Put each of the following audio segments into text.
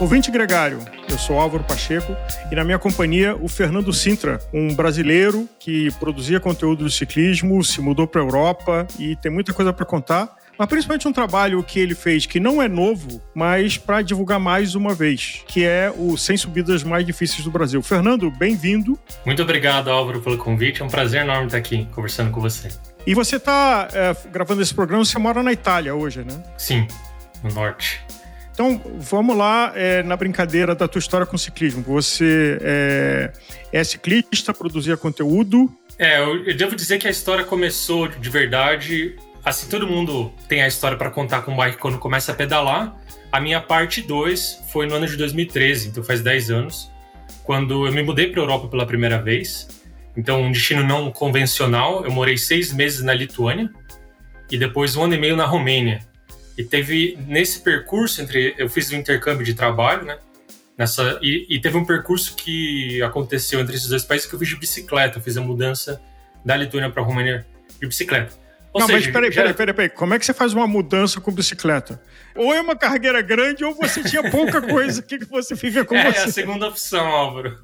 Ouvinte Gregário, eu sou Álvaro Pacheco e na minha companhia o Fernando Sintra, um brasileiro que produzia conteúdo do ciclismo, se mudou para a Europa e tem muita coisa para contar mas principalmente um trabalho que ele fez que não é novo, mas para divulgar mais uma vez, que é o 100 Subidas Mais Difíceis do Brasil. Fernando, bem-vindo. Muito obrigado, Álvaro, pelo convite. É um prazer enorme estar aqui conversando com você. E você está é, gravando esse programa, você mora na Itália hoje, né? Sim, no norte. Então, vamos lá é, na brincadeira da tua história com ciclismo. Você é, é ciclista, produzia conteúdo. É, eu, eu devo dizer que a história começou de verdade assim, todo mundo tem a história para contar com o bike quando começa a pedalar. A minha parte 2 foi no ano de 2013, então faz 10 anos, quando eu me mudei para a Europa pela primeira vez. Então, um destino não convencional. Eu morei seis meses na Lituânia e depois um ano e meio na Romênia. E teve nesse percurso entre eu fiz o um intercâmbio de trabalho, né? Nessa e, e, teve um percurso que aconteceu entre esses dois países que eu fiz de bicicleta. Eu fiz a mudança da Lituânia para a Romênia de bicicleta. Ou não, seja, mas peraí, já... peraí, peraí, peraí. Como é que você faz uma mudança com bicicleta? Ou é uma carreira grande, ou você tinha pouca coisa. O que, que você fica com é, você? É a segunda opção, Álvaro.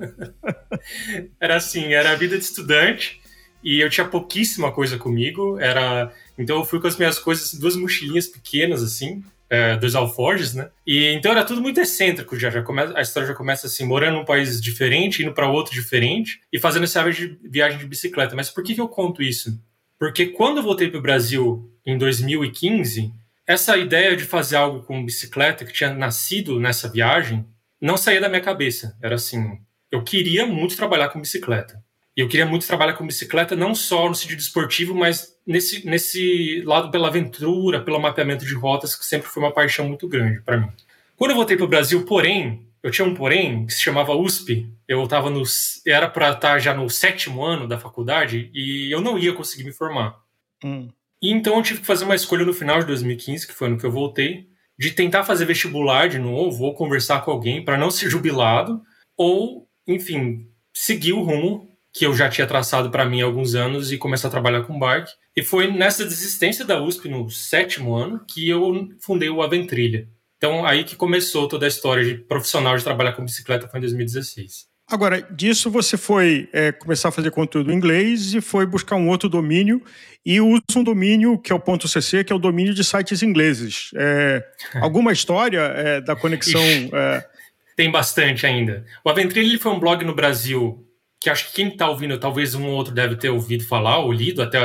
era assim, era a vida de estudante e eu tinha pouquíssima coisa comigo. Era Então eu fui com as minhas coisas, duas mochilinhas pequenas, assim, é, dois alforjes, né? E então era tudo muito excêntrico já, já começa, a história já começa assim, morando num país diferente, indo para outro diferente e fazendo essa viagem de bicicleta. Mas por que, que eu conto isso? Porque quando eu voltei para o Brasil em 2015, essa ideia de fazer algo com bicicleta que tinha nascido nessa viagem não saía da minha cabeça. Era assim, eu queria muito trabalhar com bicicleta. E eu queria muito trabalhar com bicicleta não só no sentido esportivo, mas nesse, nesse lado pela aventura, pelo mapeamento de rotas, que sempre foi uma paixão muito grande para mim. Quando eu voltei para o Brasil, porém, eu tinha um porém que se chamava USP. Eu estava no. Era para estar tá já no sétimo ano da faculdade e eu não ia conseguir me formar. Hum. E então eu tive que fazer uma escolha no final de 2015, que foi no que eu voltei, de tentar fazer vestibular de novo ou conversar com alguém para não ser jubilado, ou, enfim, seguir o rumo que eu já tinha traçado para mim há alguns anos e começar a trabalhar com bike. E foi nessa desistência da USP no sétimo ano que eu fundei o Aventrilha. Então, aí que começou toda a história de profissional de trabalhar com bicicleta foi em 2016. Agora, disso você foi é, começar a fazer conteúdo em inglês e foi buscar um outro domínio e usa um domínio que é o ponto .cc, que é o domínio de sites ingleses. É, alguma história é, da conexão? É? Tem bastante ainda. O Aventril foi um blog no Brasil que acho que quem está ouvindo, talvez um ou outro deve ter ouvido falar ou lido até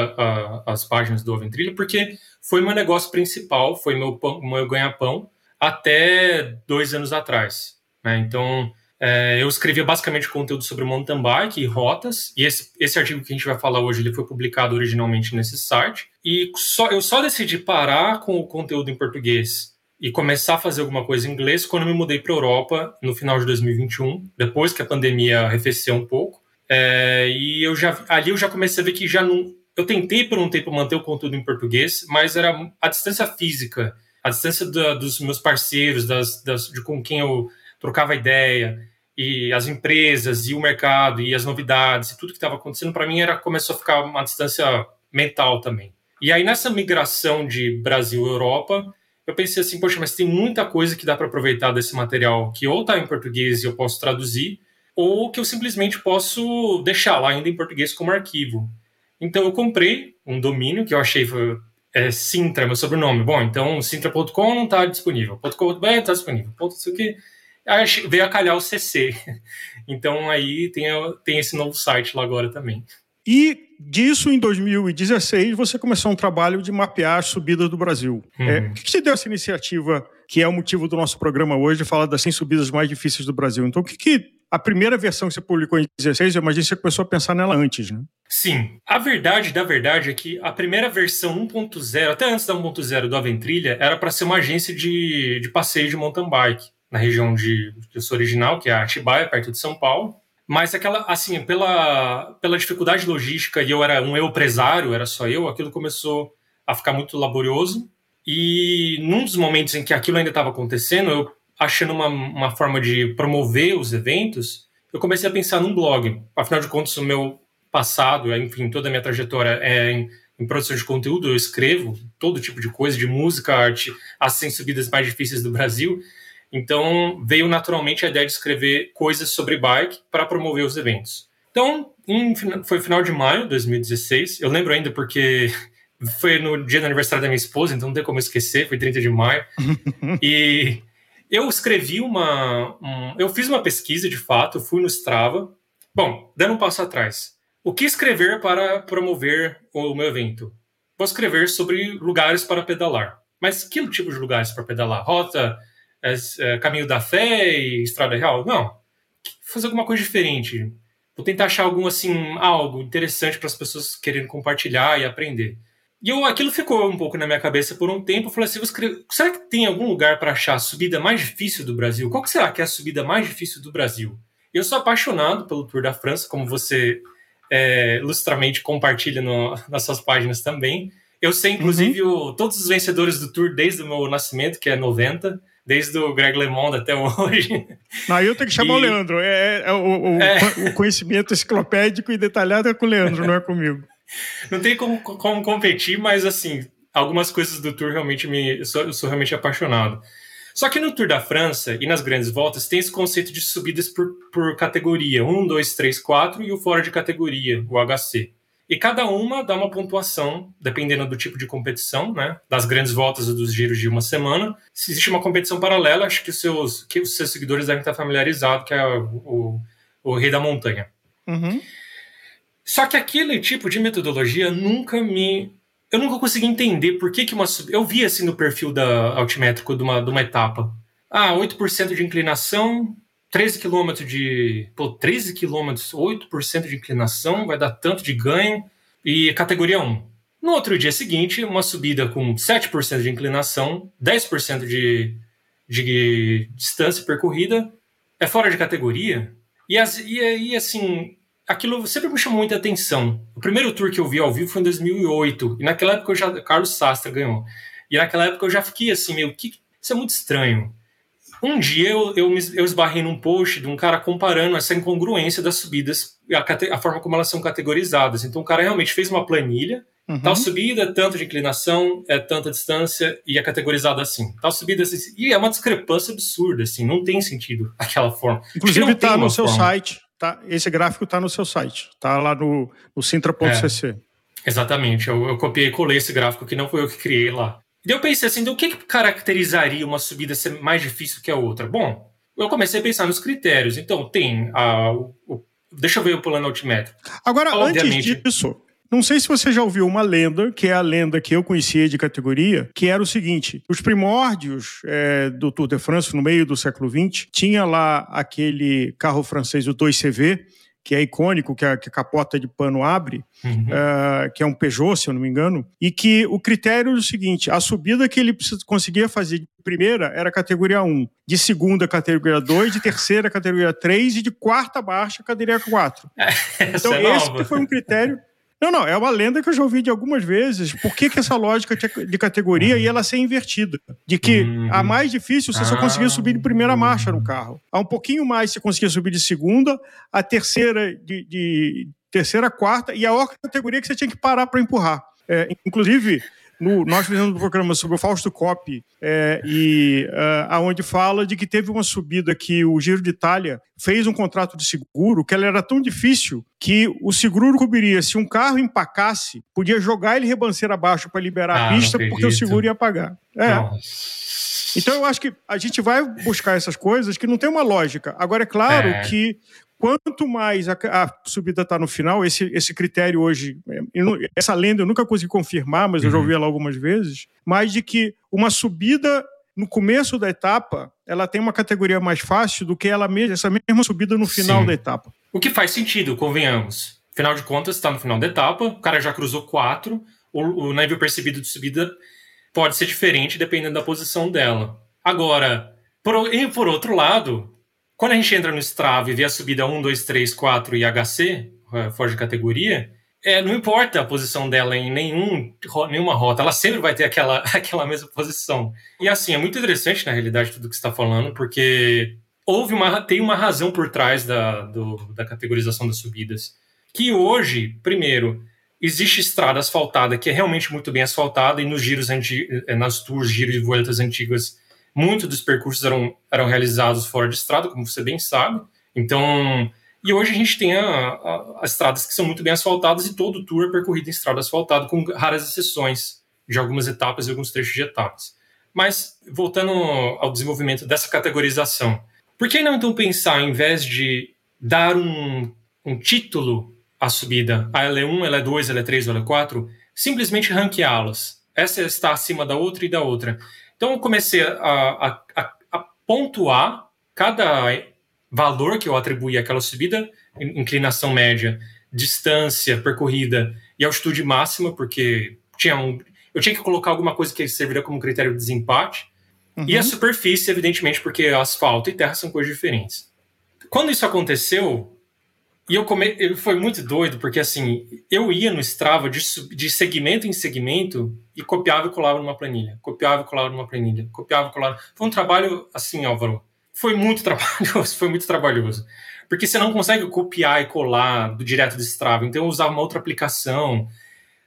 as páginas do Aventril, porque foi meu negócio principal, foi meu, meu ganha-pão até dois anos atrás. Né? Então, é, eu escrevia basicamente conteúdo sobre mountain bike e rotas, e esse, esse artigo que a gente vai falar hoje ele foi publicado originalmente nesse site. E só, eu só decidi parar com o conteúdo em português e começar a fazer alguma coisa em inglês quando eu me mudei para a Europa no final de 2021, depois que a pandemia arrefeceu um pouco. É, e eu já ali eu já comecei a ver que já não. Eu tentei por um tempo manter o conteúdo em português, mas era a distância física a distância da, dos meus parceiros, das, das, de com quem eu trocava ideia, e as empresas, e o mercado, e as novidades, e tudo que estava acontecendo, para mim era começou a ficar uma distância mental também. E aí, nessa migração de Brasil-Europa, eu pensei assim, poxa, mas tem muita coisa que dá para aproveitar desse material que ou está em português e eu posso traduzir, ou que eu simplesmente posso deixar lá ainda em português como arquivo. Então eu comprei um domínio que eu achei é Sintra, meu sobrenome. Bom, então Sintra.com não está disponível. .com.br está disponível. Ponto isso aqui. Aí veio a calhar o CC. Então aí tem, tem esse novo site lá agora também. E disso, em 2016, você começou um trabalho de mapear as subidas do Brasil. Uhum. É, o que, que te deu essa iniciativa, que é o motivo do nosso programa hoje, falar das 100 subidas mais difíceis do Brasil? Então, o que, que a primeira versão que você publicou em 16, eu imagino que você começou a pensar nela antes, né? Sim. A verdade da verdade é que a primeira versão 1.0, até antes da 1.0 do Aventrilha, era para ser uma agência de, de passeio de mountain bike na região de que eu sou original, que é a Atibaia, perto de São Paulo. Mas aquela, assim, pela, pela dificuldade logística e eu era um eu empresário, era só eu, aquilo começou a ficar muito laborioso. E num dos momentos em que aquilo ainda estava acontecendo, eu achando uma, uma forma de promover os eventos, eu comecei a pensar num blog. Afinal de contas, o meu passado, enfim, toda a minha trajetória é em, em produção de conteúdo, eu escrevo todo tipo de coisa, de música, arte, as 100 subidas mais difíceis do Brasil. Então veio naturalmente a ideia de escrever coisas sobre bike para promover os eventos. Então, em, foi final de maio de 2016. Eu lembro ainda porque foi no dia do aniversário da minha esposa, então não tem como esquecer, foi 30 de maio. e eu escrevi uma. Um, eu fiz uma pesquisa de fato, fui no Strava. Bom, dando um passo atrás. O que escrever para promover o meu evento? Vou escrever sobre lugares para pedalar. Mas que tipo de lugares para pedalar? Rota, é, é, caminho da fé e estrada real? Não. Vou fazer alguma coisa diferente. Vou tentar achar algum assim, algo interessante para as pessoas querendo compartilhar e aprender. E eu, aquilo ficou um pouco na minha cabeça por um tempo. Eu falei assim: será que tem algum lugar para achar a subida mais difícil do Brasil? Qual será que é a subida mais difícil do Brasil? Eu sou apaixonado pelo Tour da França, como você é, ilustramente compartilha no, nas suas páginas também. Eu sei, inclusive, uhum. o, todos os vencedores do Tour desde o meu nascimento, que é 90, desde o Greg LeMond até hoje. Não, eu tenho que chamar e... o Leandro. É, é, o, o, é, o, conhecimento enciclopédico e detalhado é com o Leandro, não é comigo. Não tem como, como competir, mas assim, algumas coisas do Tour realmente me. Eu sou, eu sou, realmente apaixonado. Só que no Tour da França e nas grandes voltas tem esse conceito de subidas por, por categoria: 1, 2, 3, 4 e o fora de categoria, o HC. E cada uma dá uma pontuação, dependendo do tipo de competição, né? Das grandes voltas e dos giros de uma semana. Se existe uma competição paralela, acho que os seus, que os seus seguidores devem estar familiarizados, que é o, o, o Rei da Montanha. Uhum. Só que aquele tipo de metodologia nunca me. Eu nunca consegui entender por que, que uma. Eu vi assim no perfil da altimétrico de uma, de uma etapa. Ah, 8% de inclinação, 13 km de. Pô, 13 km, 8% de inclinação, vai dar tanto de ganho. E categoria 1. No outro dia seguinte, uma subida com 7% de inclinação, 10% de, de distância percorrida, é fora de categoria. E, as, e aí, assim, aquilo sempre me chamou muita atenção. O primeiro tour que eu vi ao vivo foi em 2008, e naquela época eu já Carlos Sastra ganhou. E naquela época eu já fiquei assim, meio que isso é muito estranho. Um dia eu, eu, eu esbarrei num post de um cara comparando essa incongruência das subidas, a, a forma como elas são categorizadas. Então o cara realmente fez uma planilha, uhum. tal subida, tanto de inclinação, é tanta distância e é categorizado assim. Tal subida assim, e é uma discrepância absurda, assim, não tem sentido aquela forma. Inclusive está no seu forma. site. Tá, esse gráfico está no seu site, está lá no, no sintra.cc. É, exatamente, eu, eu, copiei e colei esse gráfico que não foi eu que criei lá. E eu pensei assim, então, o que, que caracterizaria uma subida ser mais difícil que a outra? Bom, eu comecei a pensar nos critérios. Então, tem a. O, o, deixa eu ver o plano altimétrico. Agora, Obviamente, antes disso, não sei se você já ouviu uma lenda, que é a lenda que eu conhecia de categoria, que era o seguinte: os primórdios é, do Tour de France, no meio do século XX, tinha lá aquele carro francês, o 2CV, que é icônico, que a, que a capota de pano abre, uhum. uh, que é um Peugeot, se eu não me engano, e que o critério é o seguinte: a subida que ele conseguia fazer de primeira era categoria 1, de segunda categoria 2, de terceira categoria 3 e de quarta baixa categoria 4. então, é esse foi um critério não, não, é uma lenda que eu já ouvi de algumas vezes. Por que, que essa lógica de categoria e ela ser invertida? De que uhum. a mais difícil você só conseguia subir de primeira marcha no carro. A um pouquinho mais você conseguia subir de segunda, a terceira de, de terceira, quarta, e a outra categoria que você tinha que parar para empurrar. É, inclusive, no, nós fizemos um programa sobre o Fausto Coppi, é, e uh, aonde fala de que teve uma subida que o Giro de Itália fez um contrato de seguro que ela era tão difícil que o seguro cobriria se um carro empacasse, podia jogar ele rebanceira abaixo para liberar ah, a pista porque o seguro ia pagar. É. Então eu acho que a gente vai buscar essas coisas que não tem uma lógica. Agora é claro é. que quanto mais a, a subida está no final, esse, esse critério hoje, não, essa lenda eu nunca consegui confirmar, mas uhum. eu já uhum. ouvi ela algumas vezes, mais de que uma subida no começo da etapa, ela tem uma categoria mais fácil do que ela mesma, essa mesma subida no final Sim. da etapa. O que faz sentido, convenhamos. Afinal de contas, está no final da etapa, o cara já cruzou quatro, o, o nível percebido de subida pode ser diferente dependendo da posição dela. Agora, por, e por outro lado, quando a gente entra no Strava e vê a subida 1, 2, 3, 4 e HC, é, fora de categoria, é, não importa a posição dela em nenhum, nenhuma rota, ela sempre vai ter aquela, aquela mesma posição. E assim, é muito interessante na realidade tudo que você está falando, porque houve uma, tem uma razão por trás da, do, da categorização das subidas. Que hoje, primeiro, existe estrada asfaltada que é realmente muito bem asfaltada, e nos giros antigos, é, nas tours, giros e voltas antigas, muitos dos percursos eram, eram realizados fora de estrada, como você bem sabe. Então, e hoje a gente tem as estradas que são muito bem asfaltadas e todo o tour é percorrido em estrada asfaltada, com raras exceções de algumas etapas e alguns trechos de etapas. Mas, voltando ao desenvolvimento dessa categorização, por que não então pensar, em vez de dar um, um título à subida, a L1, L2, L3 ou L4, simplesmente ranqueá-las? Essa está acima da outra e da outra. Então, eu comecei a, a, a, pontuar cada valor que eu atribuí àquela subida, inclinação média, distância percorrida e altitude máxima, porque tinha um, eu tinha que colocar alguma coisa que serviria como critério de desempate. Uhum. E a superfície, evidentemente, porque asfalto e terra são coisas diferentes. Quando isso aconteceu, e eu come... foi muito doido, porque assim, eu ia no Strava de, de segmento em segmento e copiava e colava numa planilha. Copiava e colava numa planilha. Copiava e colava. Foi um trabalho assim, Álvaro, foi muito trabalhoso, foi muito trabalhoso. Porque você não consegue copiar e colar do direto do Strava, então eu usava uma outra aplicação.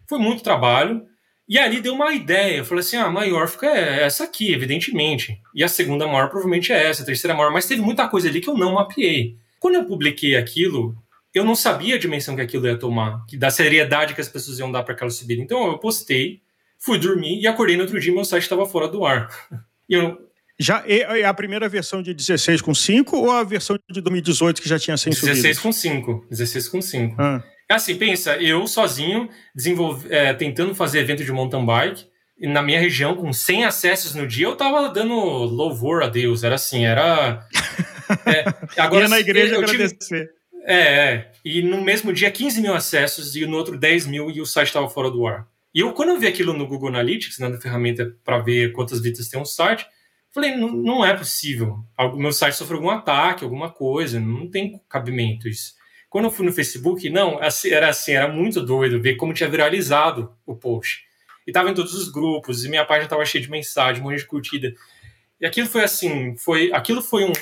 Foi muito trabalho. E ali deu uma ideia. Eu falei assim: ah, a maior fica é essa aqui, evidentemente. E a segunda maior provavelmente é essa, a terceira maior. Mas teve muita coisa ali que eu não mapeei. Quando eu publiquei aquilo, eu não sabia a dimensão que aquilo ia tomar, que da seriedade que as pessoas iam dar para aquela subida. Então eu postei, fui dormir e acordei no outro dia meu site estava fora do ar. E eu, já é a primeira versão de 16 com 5 ou a versão de 2018 que já tinha 100 16 subidas? com 5. 16 com 5. Ah. É assim, pensa, eu sozinho é, tentando fazer evento de mountain bike, e na minha região, com 100 acessos no dia, eu tava dando louvor a Deus. Era assim, era. É, agora, Ia na igreja agradecer. Tive, é, é, e no mesmo dia 15 mil acessos e no outro 10 mil e o site estava fora do ar. E eu, quando eu vi aquilo no Google Analytics, né, na ferramenta para ver quantas visitas tem um site, Falei, não, não é possível. O meu site sofreu algum ataque, alguma coisa, não tem cabimento isso. Quando eu fui no Facebook, não, era assim, era muito doido ver como tinha viralizado o post. E tava em todos os grupos, e minha página tava cheia de mensagem, um monte de curtida. E aquilo foi assim, foi, aquilo foi um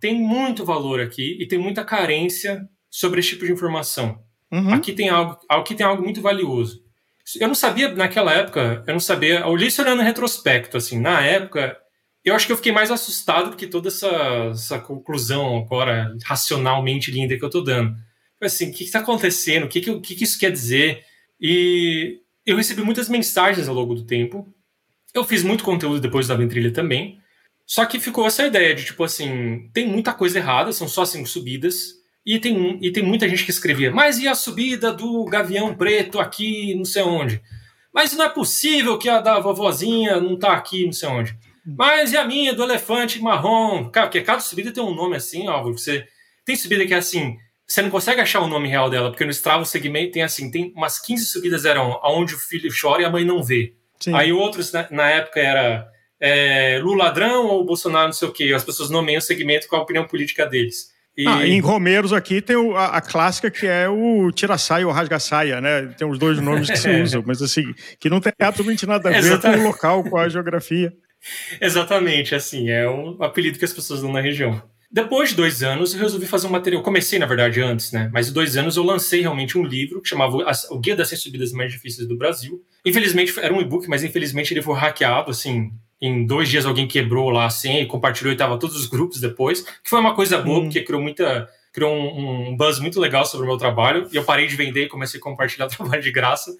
tem muito valor aqui e tem muita carência sobre esse tipo de informação. Uhum. Aqui tem algo, aqui tem algo muito valioso. Eu não sabia naquela época, eu não sabia, li isso olhando em retrospecto, assim, na época eu acho que eu fiquei mais assustado do que toda essa, essa conclusão agora racionalmente linda que eu tô dando. Assim, o que está acontecendo? O que, que, que, que isso quer dizer? E eu recebi muitas mensagens ao longo do tempo. Eu fiz muito conteúdo depois da Ventrilha também. Só que ficou essa ideia de, tipo assim, tem muita coisa errada, são só cinco subidas. E tem, e tem muita gente que escrevia, mas e a subida do Gavião Preto aqui, não sei onde? Mas não é possível que a da vovozinha não tá aqui, não sei onde. Mas e a minha, do elefante marrom? Cara, porque cada subida tem um nome assim, ó. Você tem subida que é assim, você não consegue achar o nome real dela, porque no Strava o segmento tem assim, tem umas 15 subidas eram aonde o filho chora e a mãe não vê. Sim. Aí outros, na, na época, era é, Lula ladrão ou Bolsonaro não sei o quê. As pessoas nomeiam o segmento com a opinião política deles. E... Ah, em Romeiros aqui tem o, a, a, clássica que é o tira-saia ou rasga-saia, né? Tem os dois nomes que se usam, mas assim, que não tem absolutamente nada a ver com o local, com a geografia. Exatamente, assim, é um apelido que as pessoas dão na região. Depois de dois anos, eu resolvi fazer um material. Comecei, na verdade, antes, né? Mas em dois anos eu lancei realmente um livro que chamava O Guia das 100 Subidas Mais Difíceis do Brasil. Infelizmente, era um e-book, mas infelizmente ele foi hackeado, assim. Em dois dias alguém quebrou lá a senha e compartilhou e tava todos os grupos depois. Que foi uma coisa boa, hum. porque criou muita. Criou um, um buzz muito legal sobre o meu trabalho. E eu parei de vender e comecei a compartilhar o trabalho de graça.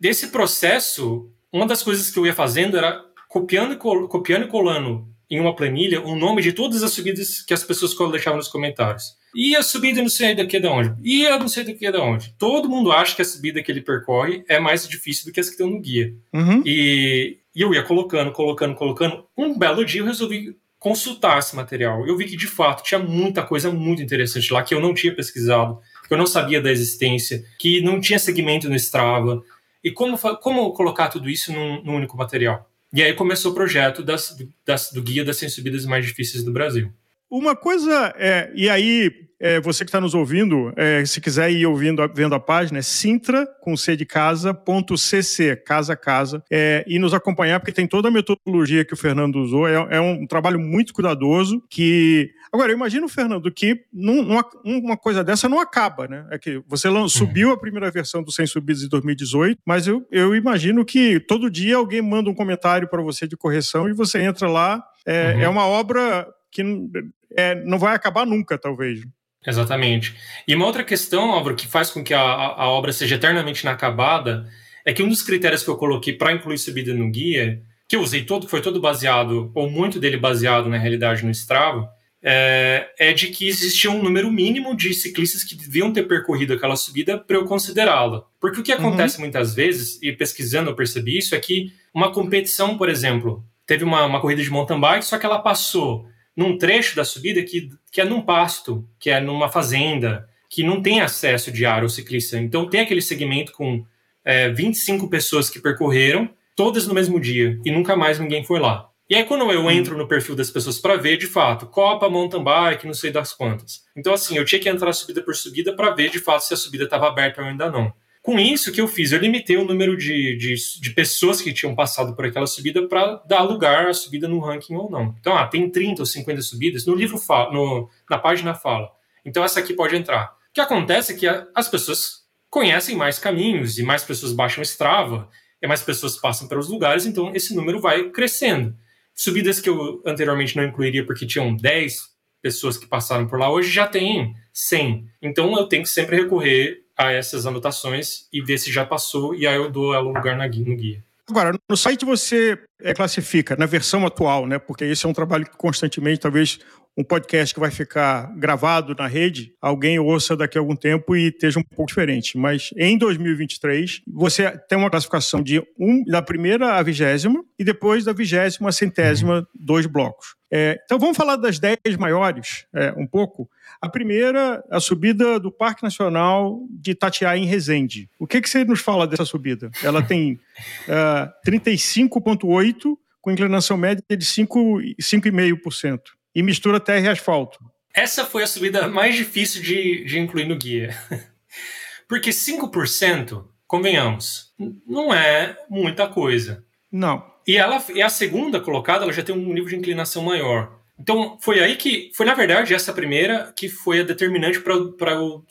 Desse processo, uma das coisas que eu ia fazendo era copiando, copiando e colando em uma planilha o nome de todas as subidas que as pessoas deixavam nos comentários. E a subida não sei daqui de onde. E a não sei daqui de onde. Todo mundo acha que a subida que ele percorre é mais difícil do que as que estão no guia. Uhum. E, e eu ia colocando, colocando, colocando. Um belo dia eu resolvi consultar esse material. Eu vi que, de fato, tinha muita coisa muito interessante lá que eu não tinha pesquisado, que eu não sabia da existência, que não tinha segmento no Strava. E como, como colocar tudo isso num, num único material? E aí começou o projeto das, das, do Guia das 100 Subidas Mais Difíceis do Brasil. Uma coisa é, e aí é, você que está nos ouvindo, é, se quiser ir ouvindo, vendo a página, é sintra, com C de casa, ponto CC, casa casa, é, e nos acompanhar, porque tem toda a metodologia que o Fernando usou, é, é um trabalho muito cuidadoso, que... Agora, eu imagino, Fernando, que numa, uma coisa dessa não acaba, né? É que você uhum. subiu a primeira versão do Sem Subidas em 2018, mas eu, eu imagino que todo dia alguém manda um comentário para você de correção e você entra lá. É, uhum. é uma obra que é, não vai acabar nunca, talvez. Exatamente. E uma outra questão, Álvaro, que faz com que a, a obra seja eternamente inacabada, é que um dos critérios que eu coloquei para incluir subida no guia, que eu usei todo, foi todo baseado, ou muito dele baseado na realidade no Strava, é, é de que existia um número mínimo de ciclistas que deviam ter percorrido aquela subida para eu considerá-la. Porque o que acontece uhum. muitas vezes, e pesquisando eu percebi isso, é que uma competição, por exemplo, teve uma, uma corrida de mountain bike, só que ela passou num trecho da subida que, que é num pasto, que é numa fazenda, que não tem acesso diário ao ciclista. Então tem aquele segmento com é, 25 pessoas que percorreram, todas no mesmo dia, e nunca mais ninguém foi lá. E aí, quando eu hum. entro no perfil das pessoas para ver, de fato, Copa, mountain bike, não sei das quantas. Então, assim, eu tinha que entrar subida por subida para ver, de fato, se a subida estava aberta ou ainda não. Com isso, o que eu fiz? Eu limitei o número de, de, de pessoas que tinham passado por aquela subida para dar lugar à subida no ranking ou não. Então, ah, tem 30 ou 50 subidas, no livro fala, no, na página fala. Então, essa aqui pode entrar. O que acontece é que a, as pessoas conhecem mais caminhos e mais pessoas baixam Strava, e mais pessoas passam pelos lugares, então esse número vai crescendo. Subidas que eu anteriormente não incluiria porque tinham 10 pessoas que passaram por lá, hoje já tem 100. Então eu tenho que sempre recorrer a essas anotações e ver se já passou, e aí eu dou ela lugar na guia, no guia. Agora, no site você é, classifica na versão atual, né? Porque esse é um trabalho que constantemente, talvez um podcast que vai ficar gravado na rede, alguém ouça daqui a algum tempo e esteja um pouco diferente. Mas em 2023, você tem uma classificação de um, da primeira à vigésima e depois da vigésima à centésima, dois blocos. É, então vamos falar das dez maiores é, um pouco. A primeira, a subida do Parque Nacional de Itatiaia em Resende. O que, que você nos fala dessa subida? Ela tem uh, é, 35,8 com inclinação média de 5,5% e mistura terra e asfalto. Essa foi a subida mais difícil de, de incluir no guia. Porque 5%, convenhamos, não é muita coisa. Não. E ela e a segunda colocada, ela já tem um nível de inclinação maior. Então, foi aí que. Foi, na verdade, essa primeira que foi a determinante para eu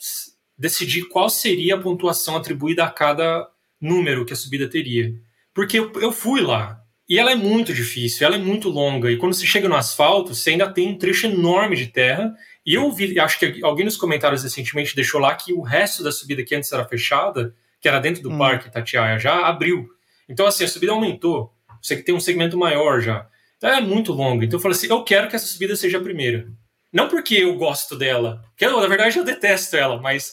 decidir qual seria a pontuação atribuída a cada número que a subida teria. Porque eu, eu fui lá. E ela é muito difícil, ela é muito longa. E quando você chega no asfalto, você ainda tem um trecho enorme de terra. E eu vi, acho que alguém nos comentários recentemente deixou lá que o resto da subida que antes era fechada, que era dentro do hum. parque Tatiaia, já abriu. Então, assim, a subida aumentou. Você tem um segmento maior já. Então é muito longo. Então eu falei assim: eu quero que essa subida seja a primeira. Não porque eu gosto dela, porque eu, na verdade eu detesto ela, mas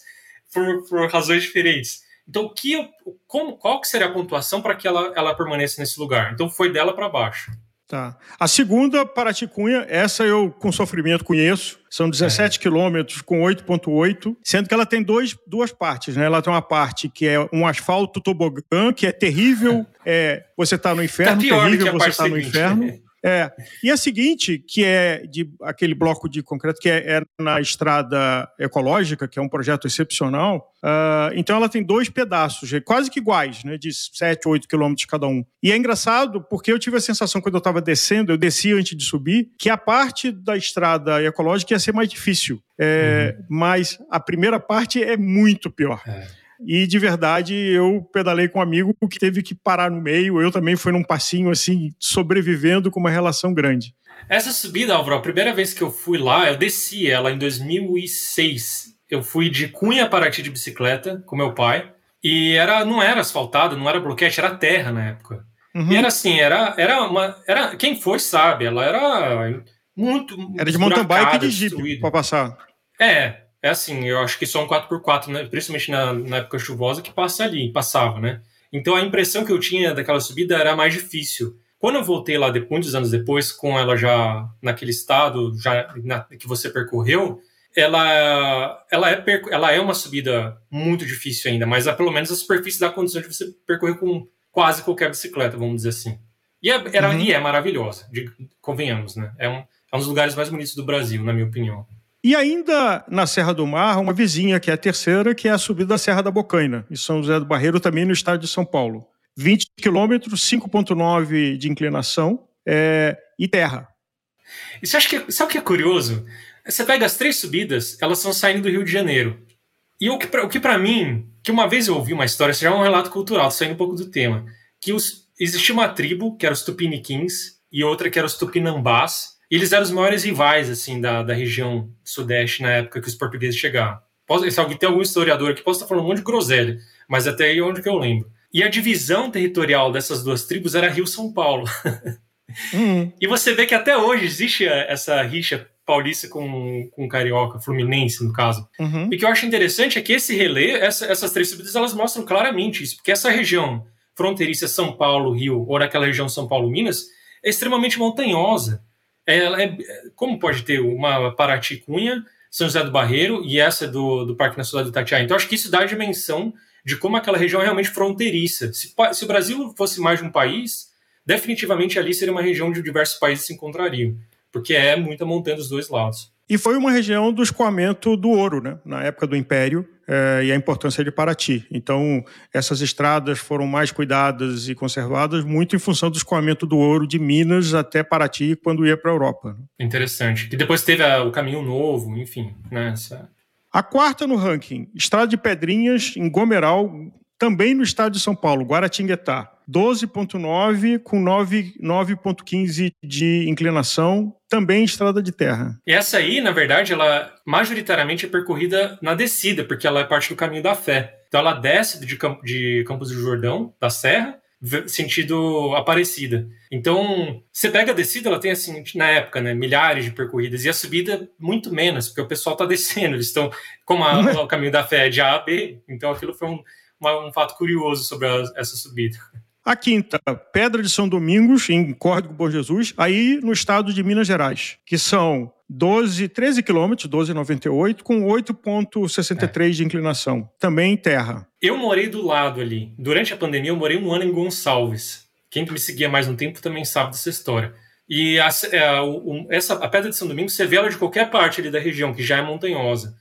por, por razões diferentes. Então, o que eu, como, qual que seria a pontuação para que ela, ela permaneça nesse lugar? Então, foi dela para baixo. Tá. A segunda, Paraticunha, essa eu com sofrimento conheço. São 17 é. quilômetros com 8,8, sendo que ela tem dois, duas partes. Né? Ela tem uma parte que é um asfalto tobogã, que é terrível. É, você está no inferno, tá terrível, você está no inferno. É. E a seguinte, que é de aquele bloco de concreto que é, é na estrada ecológica, que é um projeto excepcional. Uh, então ela tem dois pedaços, quase que iguais, né, de 7, 8 quilômetros cada um. E é engraçado porque eu tive a sensação quando eu estava descendo, eu desci antes de subir, que a parte da estrada ecológica ia ser mais difícil. É, uhum. Mas a primeira parte é muito pior. É. E de verdade, eu pedalei com um amigo que teve que parar no meio. Eu também fui num passinho assim, sobrevivendo com uma relação grande. Essa subida, Álvaro, a primeira vez que eu fui lá, eu desci ela em 2006. Eu fui de Cunha a Paraty de bicicleta com meu pai. E era, não era asfaltado, não era bloquete, era terra na época. Uhum. E era assim, era, era uma. Era, quem foi sabe, ela era muito. Era de mountain bike e de jeep para passar. É, é assim, eu acho que só um 4x4, né, principalmente na, na época chuvosa, que passa ali, passava, né? Então a impressão que eu tinha daquela subida era mais difícil. Quando eu voltei lá depois, muitos anos depois, com ela já naquele estado já na, que você percorreu, ela, ela, é, ela é uma subida muito difícil ainda, mas é, pelo menos a superfície dá condição de você percorrer com quase qualquer bicicleta, vamos dizer assim. E é, era, uhum. e é maravilhosa, de, convenhamos, né? É um, É um dos lugares mais bonitos do Brasil, na minha opinião. E ainda na Serra do Mar, uma vizinha, que é a terceira, que é a subida da Serra da Bocaina, em São José do Barreiro, também no estado de São Paulo. 20 quilômetros, 5,9 de inclinação é, e terra. E você acha que, sabe o que é curioso? Você pega as três subidas, elas são saindo do Rio de Janeiro. E o que, que para mim, que uma vez eu ouvi uma história, isso já é um relato cultural, saindo um pouco do tema, que os, existia uma tribo, que era os Tupiniquins, e outra que era os Tupinambás, e eles eram os maiores rivais, assim, da, da região sudeste na época que os portugueses chegaram. Posso, se alguém tem algum historiador aqui, posso estar falando um monte de groselha, mas até aí é onde que eu lembro. E a divisão territorial dessas duas tribos era Rio-São Paulo. Uhum. E você vê que até hoje existe essa rixa paulista com, com carioca, fluminense, no caso. Uhum. E o que eu acho interessante é que esse relé, essa, essas três subidas, elas mostram claramente isso, porque essa região fronteiriça São Paulo, Rio, ou naquela região São Paulo, Minas, é extremamente montanhosa. Ela é, como pode ter uma Paraty-Cunha, São José do Barreiro e essa do, do Parque Nacional do Itatiaia? Então, acho que isso dá a dimensão de como aquela região é realmente fronteiriça. Se, se o Brasil fosse mais de um país, definitivamente ali seria uma região onde diversos países se encontrariam, porque é muita montanha dos dois lados. E foi uma região do escoamento do ouro, né? na época do Império, é, e a importância de Paraty. Então, essas estradas foram mais cuidadas e conservadas muito em função do escoamento do ouro de Minas até Paraty, quando ia para a Europa. Interessante. Que depois teve a, o Caminho Novo, enfim. Né? Essa... A quarta no ranking, Estrada de Pedrinhas, em Gomeral, também no estado de São Paulo, Guaratinguetá. 12,9 com 9,15 de inclinação, também estrada de terra. E essa aí, na verdade, ela majoritariamente é percorrida na descida, porque ela é parte do caminho da fé. Então ela desce de, Camp de Campos do Jordão, da Serra, sentido Aparecida. Então, você pega a descida, ela tem assim, na época, né, milhares de percorridas, e a subida muito menos, porque o pessoal está descendo, eles estão, como a, o caminho da fé é de A a B, então aquilo foi um, um fato curioso sobre essa subida. A quinta, Pedra de São Domingos, em Córrego Bom Jesus, aí no estado de Minas Gerais, que são 12, 13 quilômetros, 12,98, com 8,63 é. de inclinação. Também em terra. Eu morei do lado ali. Durante a pandemia, eu morei um ano em Gonçalves. Quem me seguia mais um tempo também sabe dessa história. E a, a, é, essa, a Pedra de São Domingos, você vê ela de qualquer parte ali da região, que já é montanhosa.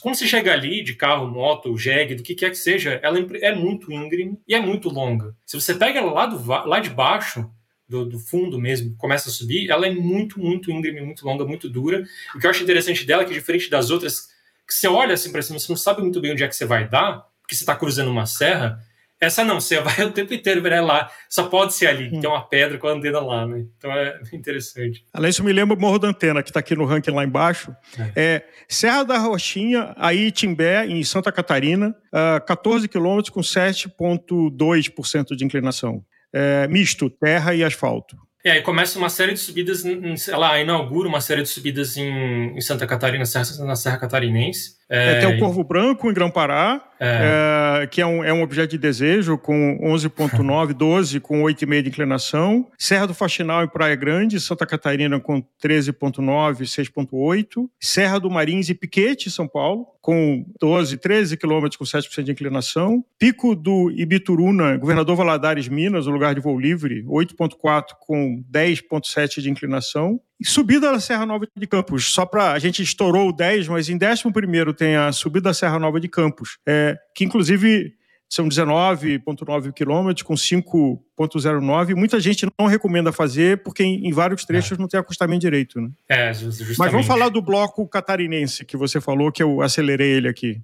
Quando você chega ali de carro, moto, jegue, do que quer que seja, ela é muito íngreme e é muito longa. Se você pega ela lá, do, lá de baixo, do, do, fundo mesmo, começa a subir, ela é muito, muito íngreme, muito longa, muito dura. O que eu acho interessante dela é que, diferente das outras, que você olha assim para cima, você não sabe muito bem onde é que você vai dar, porque você está cruzando uma serra, essa não, você vai o tempo inteiro virar lá. Só pode ser ali, hum. tem uma pedra com a antena lá, né? Então é interessante. Além disso, me lembra o Morro da Antena, que está aqui no ranking lá embaixo. É. é Serra da Roxinha, aí Timbé, em Santa Catarina, uh, 14 quilômetros com 7,2% de inclinação. É, misto, terra e asfalto. E aí começa uma série de subidas, ela inaugura uma série de subidas em, em Santa Catarina, na Serra Catarinense. É, tem o Corvo Branco em Grão-Pará, é. é, que é um, é um objeto de desejo, com 11,9, 12, com 8,5 de inclinação. Serra do Faxinal em Praia Grande, Santa Catarina com 13,9, 6,8. Serra do Marins e Piquete, São Paulo, com 12, 13 quilômetros com 7% de inclinação. Pico do Ibituruna, Governador Valadares, Minas, o lugar de voo livre, 8,4 com 10,7 de inclinação. Subida da Serra Nova de Campos, só para a gente estourou o 10, mas em 11 tem a subida da Serra Nova de Campos, é, que inclusive são 19,9 quilômetros com 5,09. Muita gente não recomenda fazer porque em, em vários trechos é. não tem acostamento direito. Né? É, justamente. Mas vamos falar do bloco catarinense que você falou, que eu acelerei ele aqui.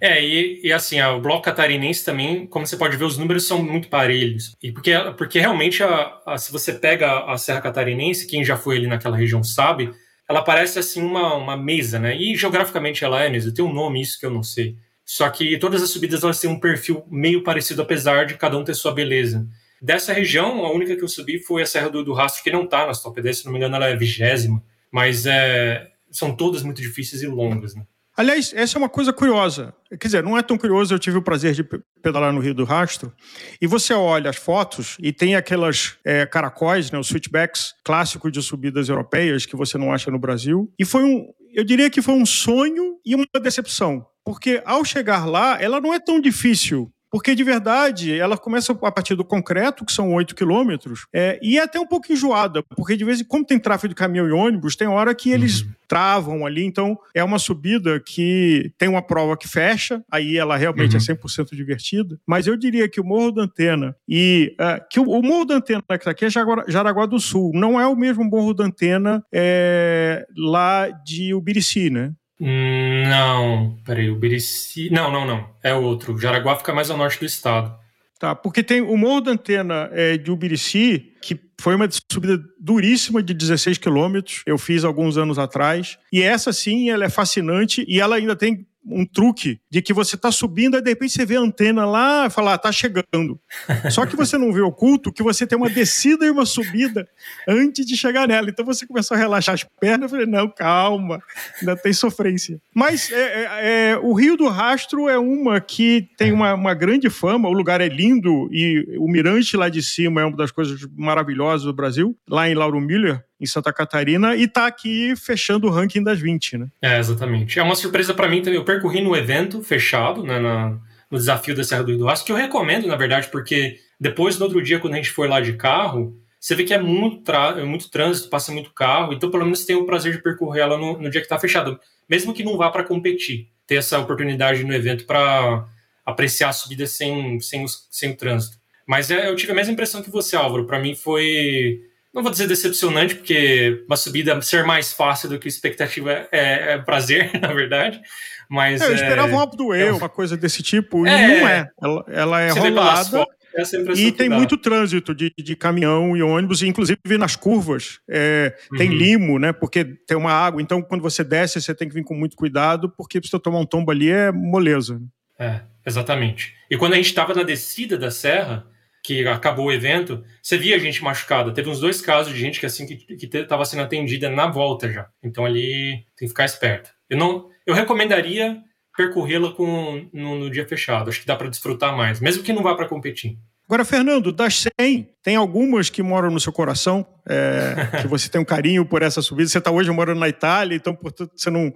É, e, e assim, o bloco catarinense também, como você pode ver, os números são muito parelhos. E porque, porque realmente, a, a, se você pega a Serra Catarinense, quem já foi ali naquela região sabe, ela parece assim uma, uma mesa, né? E geograficamente ela é mesa, tem um nome isso que eu não sei. Só que todas as subidas elas têm um perfil meio parecido, apesar de cada um ter sua beleza. Dessa região, a única que eu subi foi a Serra do, do Rastro, que não tá nas top 10, se não me engano, ela é vigésima. Mas é, são todas muito difíceis e longas, né? Aliás, essa é uma coisa curiosa. Quer dizer, não é tão curioso, eu tive o prazer de pedalar no Rio do Rastro, e você olha as fotos e tem aquelas é, caracóis, né, os switchbacks clássicos de subidas europeias que você não acha no Brasil. E foi um, eu diria que foi um sonho e uma decepção. Porque ao chegar lá, ela não é tão difícil porque de verdade ela começa a partir do concreto, que são 8 quilômetros, é, e é até um pouco enjoada, porque de vez em quando tem tráfego de caminhão e ônibus, tem hora que eles uhum. travam ali, então é uma subida que tem uma prova que fecha, aí ela realmente é uhum. é 100% divertida, mas eu diria que o Morro da Antena e uh, que o, o, Morro da Antena que está aqui é Jaraguá, Jaraguá, do Sul, não é o mesmo Morro da Antena é, lá de Ubirici, né? Não, peraí, o Birici. Não, não, não. É outro. Jaraguá fica mais ao norte do estado. Tá, porque tem o Morro da Antena é, de Ubirici, que foi uma subida duríssima de 16 quilômetros. Eu fiz alguns anos atrás. E essa, sim, ela é fascinante e ela ainda tem um truque de que você está subindo e de repente você vê a antena lá e fala, ah, tá chegando. Só que você não vê oculto que você tem uma descida e uma subida antes de chegar nela. Então você começou a relaxar as pernas. Eu falei, não, calma, ainda tem sofrência. Mas é, é, é, o Rio do Rastro é uma que tem uma, uma grande fama. O lugar é lindo e o mirante lá de cima é uma das coisas maravilhosas do Brasil, lá em Lauro Miller em Santa Catarina e tá aqui fechando o ranking das 20, né? É, exatamente. É uma surpresa para mim também. Eu percorri no evento fechado, né, na, no desafio da Serra do Idoaço, que eu recomendo, na verdade, porque depois, no outro dia, quando a gente foi lá de carro, você vê que é muito, é muito trânsito, passa muito carro, então pelo menos tem o prazer de percorrer ela no, no dia que tá fechado, mesmo que não vá para competir. Ter essa oportunidade no evento para apreciar a subida sem, sem, sem o trânsito. Mas é, eu tive a mesma impressão que você, Álvaro. Para mim foi não vou dizer decepcionante, porque uma subida ser mais fácil do que expectativa é, é prazer, na verdade. Mas, é, eu esperava um updoe, é, uma coisa desse tipo, e é, não é. Ela, ela é rolada. É e tem muito trânsito de, de caminhão e ônibus, inclusive nas curvas é, uhum. tem limo, né? Porque tem uma água. Então, quando você desce, você tem que vir com muito cuidado, porque se você tomar um tombo ali é moleza. É, exatamente. E quando a gente estava na descida da serra, que acabou o evento, você via gente machucada. Teve uns dois casos de gente que assim que estava sendo atendida na volta já. Então ali tem que ficar esperto. Eu não, eu recomendaria percorrê-la com no, no, dia fechado. Acho que dá para desfrutar mais, mesmo que não vá para competir. Agora, Fernando, das 100, tem algumas que moram no seu coração, é, que você tem um carinho por essa subida. Você está hoje morando na Itália, então, portanto, você não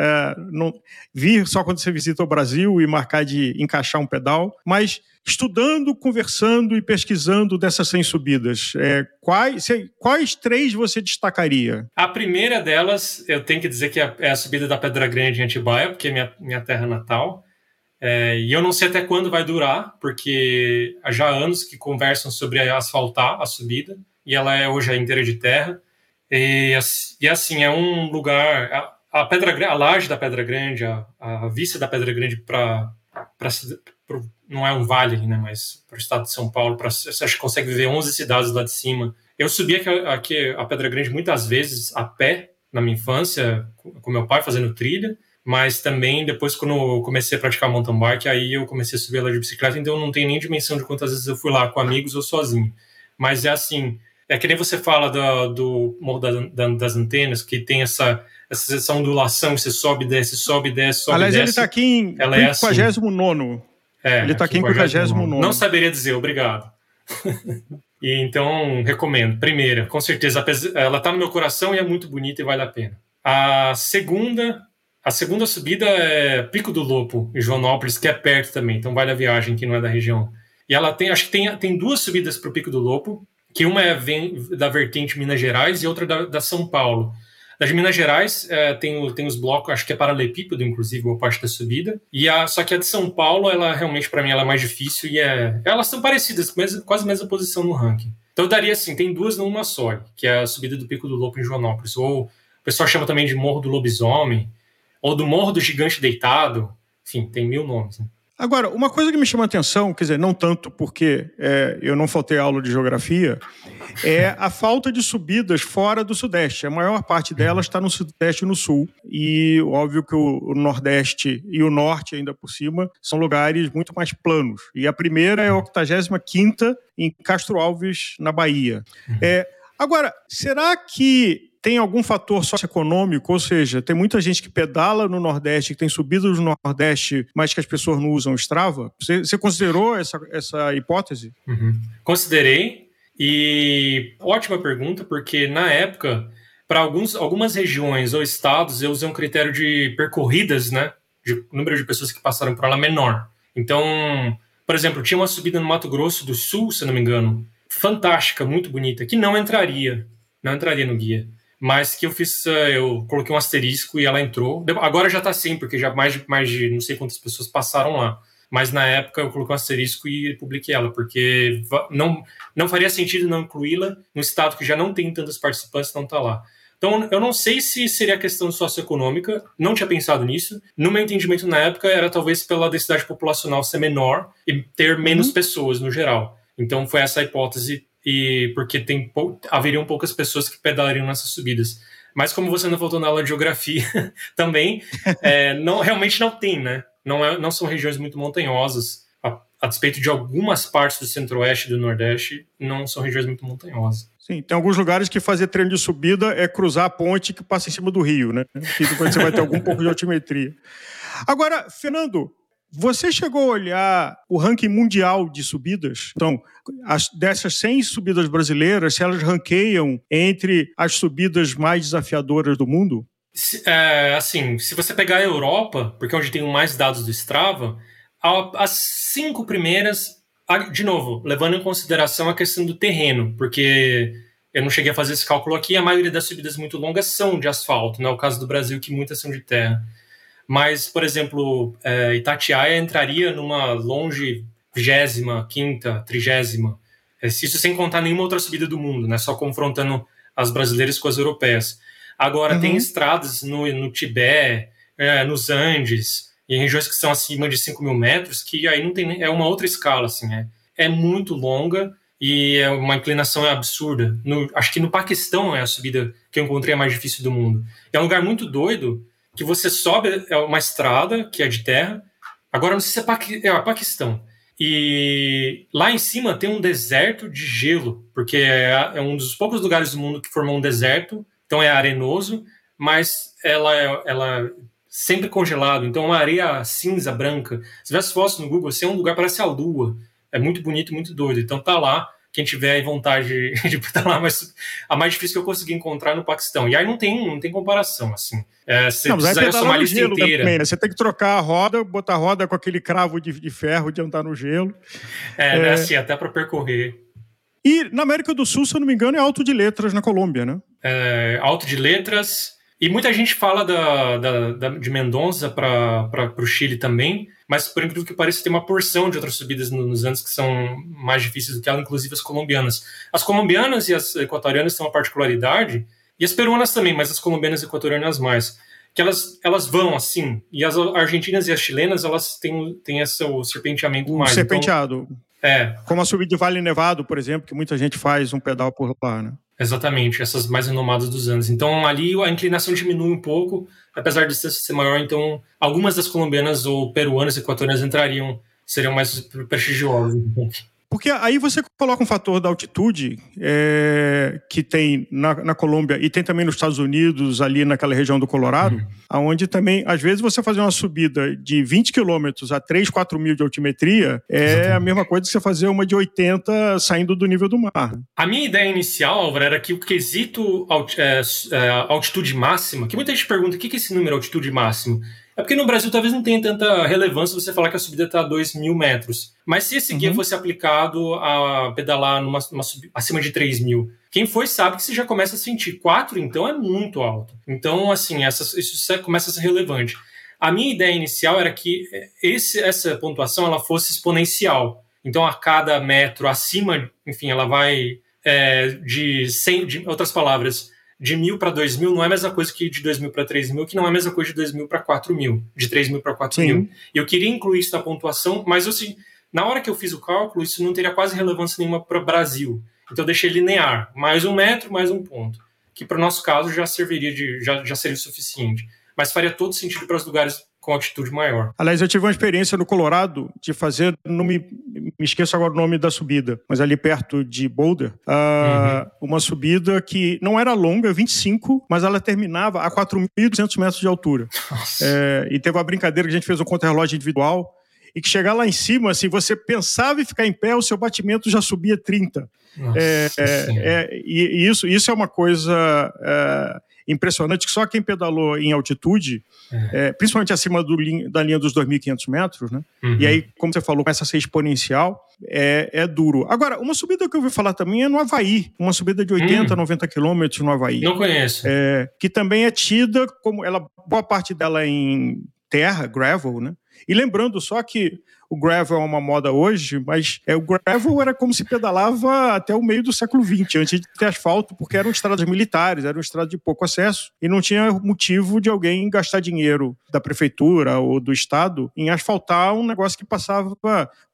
é, não, vir só quando você visita o Brasil e marcar de encaixar um pedal, mas estudando, conversando e pesquisando dessas 100 subidas, é, quais, quais três você destacaria? A primeira delas, eu tenho que dizer que é, é a subida da Pedra Grande em Atibaia, porque é minha, minha terra natal. É, e eu não sei até quando vai durar, porque há já anos que conversam sobre asfaltar a subida, e ela é hoje inteira de terra. E, e assim, é um lugar a pedra a laje da Pedra Grande, a, a vista da Pedra Grande para não é um vale, né, mas para o estado de São Paulo, pra, você consegue ver 11 cidades lá de cima. Eu subi aqui, a Pedra Grande muitas vezes a pé na minha infância, com meu pai fazendo trilha, mas também depois quando eu comecei a praticar mountain bike, aí eu comecei a subir ela de bicicleta, então não tenho nem dimensão de quantas vezes eu fui lá com amigos ou sozinho. Mas é assim, é que nem você fala do, do Morro da, das Antenas, que tem essa essa, essa ondulação, você sobe, desce, sobe, desce, sobe, Aliás, desce. ele está aqui em Ela 59 é assim. Ele está aqui em 59 Não saberia dizer, obrigado. e então, recomendo. Primeira, com certeza, ela está no meu coração e é muito bonita e vale a pena. A segunda, a segunda subida é Pico do Lopo, em Joanópolis, que é perto também, então vale a viagem, que não é da região. E ela tem, acho que tem, tem duas subidas para o Pico do Lopo, que uma é vem da vertente Minas Gerais e outra da, da São Paulo. De Minas Gerais é, tem, tem os blocos, acho que é paralepípedo, inclusive, a parte da subida. E a, só que a de São Paulo, ela realmente, para mim, ela é mais difícil e é. Elas são parecidas, quase a mesma posição no ranking. Então eu daria assim, tem duas numa só, que é a subida do Pico do Lobo em Joanópolis. Ou o pessoal chama também de Morro do Lobisomem, ou do Morro do Gigante Deitado. Enfim, tem mil nomes. Né? Agora, uma coisa que me chama a atenção, quer dizer, não tanto porque é, eu não faltei aula de geografia, é a falta de subidas fora do Sudeste. A maior parte delas está no Sudeste e no Sul. E óbvio que o Nordeste e o Norte, ainda por cima, são lugares muito mais planos. E a primeira é a 85 em Castro Alves, na Bahia. É, agora, será que tem algum fator socioeconômico, ou seja, tem muita gente que pedala no Nordeste, que tem subido no Nordeste, mas que as pessoas não usam Strava? Você, você considerou essa, essa hipótese? Uhum. Considerei, e ótima pergunta, porque na época, para algumas regiões ou estados, eu usei um critério de percorridas, né? De número de pessoas que passaram por lá menor. Então, Por exemplo, tinha uma subida no Mato Grosso do Sul, se não me engano, fantástica, muito bonita, que não entraria, não entraria no guia. Mas que eu fiz, eh, eu coloquei um asterisco e ela entrou. Agora já está sem, porque já mais de, mais de não sei quantas pessoas passaram lá. Mas na época eu coloquei um asterisco e publiquei ela, porque não, não faria sentido não incluí-la no estado que já não tem tantos participantes, não está lá. Então, eu não sei se seria questão socioeconômica, não tinha pensado nisso. No meu entendimento na época, era talvez pela densidade populacional ser menor e ter menos uhum. pessoas no geral. Então, foi essa a hipótese, e porque tem haveriam poucas pessoas que pedalariam nessas subidas. Mas como você não voltou na aula de geografia também, é, não, realmente não tem, né? Não, é, não são regiões muito montanhosas a despeito de algumas partes do centro-oeste e do nordeste, não são regiões muito montanhosas. Sim, tem alguns lugares que fazer treino de subida é cruzar a ponte que passa em cima do rio, né? Que depois você vai ter algum pouco de altimetria. Agora, Fernando, você chegou a olhar o ranking mundial de subidas? Então, as, dessas 100 subidas brasileiras, se elas ranqueiam entre as subidas mais desafiadoras do mundo? É, assim, se você pegar a Europa, porque é onde tem mais dados do Strava, as cinco primeiras, de novo, levando em consideração a questão do terreno, porque eu não cheguei a fazer esse cálculo aqui, a maioria das subidas muito longas são de asfalto, não é o caso do Brasil, que muitas são de terra. Mas, por exemplo, é, Itatiaia entraria numa longe vigésima, quinta, trigésima, é, isso sem contar nenhuma outra subida do mundo, né? Só confrontando as brasileiras com as europeias. Agora, uhum. tem estradas no, no Tibete, é, nos Andes, em regiões que são acima de 5 mil metros, que aí não tem é uma outra escala, assim, é, é muito longa e é uma inclinação absurda. No, acho que no Paquistão é a subida que eu encontrei a mais difícil do mundo. É um lugar muito doido que você sobe é uma estrada que é de terra. Agora não sei se é, Paqui, é Paquistão. E lá em cima tem um deserto de gelo, porque é, é um dos poucos lugares do mundo que formou um deserto. Então é arenoso, mas ela, é, ela sempre congelado. Então, uma areia cinza, branca. Se tivesse fotos no Google, assim, é um lugar parece a lua. É muito bonito, muito doido. Então, tá lá. Quem tiver vontade de estar lá, mas a mais difícil que eu consegui encontrar no Paquistão. E aí não tem, não tem comparação, assim. É, você não, Somalia inteira. Também, né? Você tem que trocar a roda, botar a roda com aquele cravo de, de ferro de andar no gelo. É, né, é... assim, até para percorrer. E na América do Sul, se eu não me engano, é Alto de Letras na Colômbia, né? É, alto de Letras, e muita gente fala da, da, da de Mendonça para o Chile também, mas por incrível que pareça, tem uma porção de outras subidas nos Andes que são mais difíceis do que ela, inclusive as colombianas. As colombianas e as equatorianas têm uma particularidade, e as peruanas também, mas as colombianas e equatorianas mais, que elas, elas vão assim, e as argentinas e as chilenas, elas têm, têm esse o serpenteamento mais. Serpenteado. Então, é. Como a subida de Vale Nevado, por exemplo, que muita gente faz um pedal por lá, né? Exatamente, essas mais renomadas dos anos. Então ali a inclinação diminui um pouco, apesar de ser maior, então algumas das colombianas ou peruanas equatorianas entrariam, seriam mais prestigiosas. Porque aí você coloca um fator da altitude é, que tem na, na, Colômbia e tem também nos Estados Unidos, ali naquela região do Colorado, uhum. onde também, às vezes, você fazer uma subida de 20 quilômetros a 3, 4 mil de altimetria é Exatamente. a mesma coisa que você fazer uma de 80 saindo do nível do mar. A minha ideia inicial, Álvaro, era que o quesito é, é, altitude máxima, que muita gente pergunta o que é esse número altitude máximo? É porque no Brasil talvez não tenha tanta relevância você falar que a subida está a 2 mil metros. Mas se esse guia uhum. fosse aplicado a pedalar numa, numa acima de 3 mil, quem foi sabe que você já começa a sentir. 4, então, é muito alto. Então, assim, essa, isso começa a ser relevante. A minha ideia inicial era que esse, essa pontuação ela fosse exponencial. Então, a cada metro acima, enfim, ela vai é, de 100, de outras palavras, de mil para dois mil não é a mesma coisa que de dois mil para três mil, que não é a mesma coisa de dois mil para quatro mil, de três mil para quatro mil. Eu queria incluir isso na pontuação, mas assim, na hora que eu fiz o cálculo, isso não teria quase relevância nenhuma para o Brasil. Então eu deixei linear, mais um metro, mais um ponto, que para o nosso caso já serviria de, já, já seria o suficiente. Mas faria todo sentido para os lugares com altitude maior. Aliás, eu tive uma experiência no Colorado de fazer, não me, me esqueço agora o nome da subida, mas ali perto de Boulder, uh, uhum. uma subida que não era longa, 25, mas ela terminava a 4.200 metros de altura. É, e teve uma brincadeira que a gente fez um contra-relógio individual, e que chegar lá em cima, assim, você pensava em ficar em pé, o seu batimento já subia 30. É, é, é, e isso, isso é uma coisa. É, impressionante que só quem pedalou em altitude, é. É, principalmente acima do, da linha dos 2.500 metros, né? Uhum. E aí, como você falou, começa a ser exponencial, é, é duro. Agora, uma subida que eu ouvi falar também é no Havaí, uma subida de 80, hum. 90 quilômetros no Havaí. Não conheço. É, que também é tida como ela, boa parte dela em terra, gravel, né? E lembrando só que o gravel é uma moda hoje, mas é, o gravel era como se pedalava até o meio do século XX, antes de ter asfalto, porque eram estradas militares, eram estradas de pouco acesso, e não tinha motivo de alguém gastar dinheiro da prefeitura ou do estado em asfaltar um negócio que passava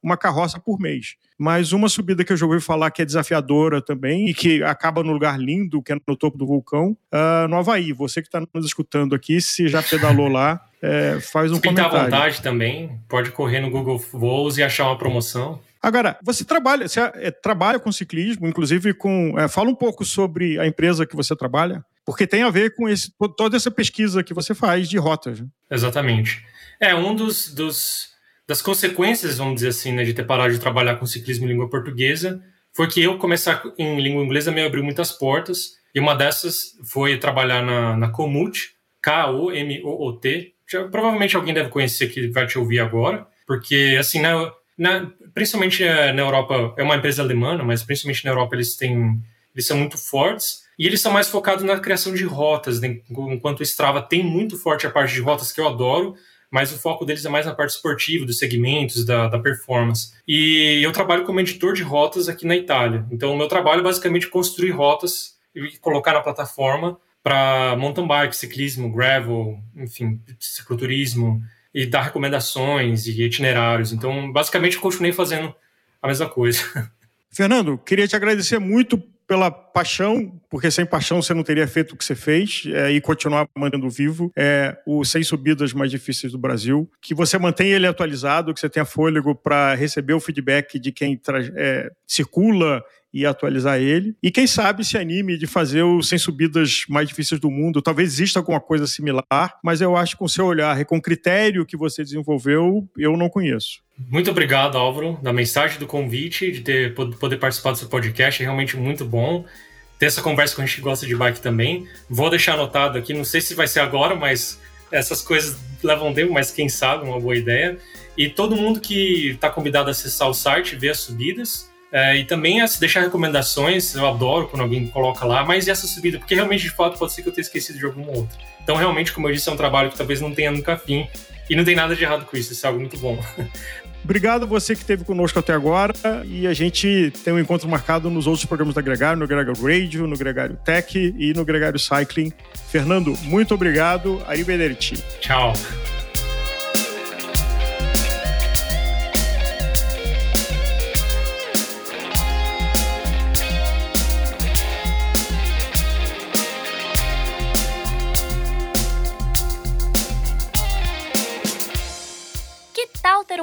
uma carroça por mês. Mas uma subida que eu já ouvi falar que é desafiadora também e que acaba no lugar lindo, que é no topo do vulcão, uh, no Havaí. Você que está nos escutando aqui, se já pedalou lá, é, faz um se comentário. à vontade também, pode correr no Google Voos e achar uma promoção. Agora, você trabalha, você é, trabalha com ciclismo, inclusive com. É, fala um pouco sobre a empresa que você trabalha, porque tem a ver com esse, toda essa pesquisa que você faz de rotas. Né? Exatamente. É um dos, dos das consequências, vamos dizer assim, né, de ter parado de trabalhar com ciclismo em língua portuguesa, foi que eu começar em língua inglesa me abriu muitas portas, e uma dessas foi trabalhar na, na Komoot, K-O-M-O-O-T. Provavelmente alguém deve conhecer que vai te ouvir agora, porque, assim, na, na, principalmente eh, na Europa, é uma empresa alemã, mas principalmente na Europa eles têm, eles são muito fortes, e eles são mais focados na criação de rotas, né? enquanto o Strava tem muito forte a parte de rotas que eu adoro, mas o foco deles é mais na parte esportiva, dos segmentos, da, da performance. E eu trabalho como editor de rotas aqui na Itália. Então, o meu trabalho é basicamente construir rotas e colocar na plataforma para mountain bike, ciclismo, gravel, enfim, cicloturismo, e dar recomendações e itinerários. Então, basicamente, continuei fazendo a mesma coisa. Fernando, queria te agradecer muito pela paixão, porque sem paixão você não teria feito o que você fez é, e continuar mantendo vivo é, o 100 subidas mais difíceis do Brasil. Que você mantenha ele atualizado, que você tenha fôlego para receber o feedback de quem é, circula e atualizar ele. E quem sabe se anime de fazer o 100 subidas mais difíceis do mundo. Talvez exista alguma coisa similar, mas eu acho que com seu olhar e com o critério que você desenvolveu, eu não conheço. Muito obrigado, Álvaro, da mensagem do convite, de ter, poder participar do seu podcast. É realmente muito bom ter essa conversa com a gente que gosta de bike também. Vou deixar anotado aqui, não sei se vai ser agora, mas essas coisas levam tempo, mas quem sabe, uma boa ideia. E todo mundo que está convidado a acessar o site, ver as subidas. É, e também as, deixar recomendações, eu adoro quando alguém coloca lá, mas e essa subida? Porque realmente, de fato, pode ser que eu tenha esquecido de alguma outra. Então, realmente, como eu disse, é um trabalho que talvez não tenha nunca fim. E não tem nada de errado com isso, isso é algo muito bom. Obrigado a você que esteve conosco até agora. E a gente tem um encontro marcado nos outros programas da Gregário, no Gregário Radio, no Gregário Tech e no Gregário Cycling. Fernando, muito obrigado. Arrivederci. Tchau.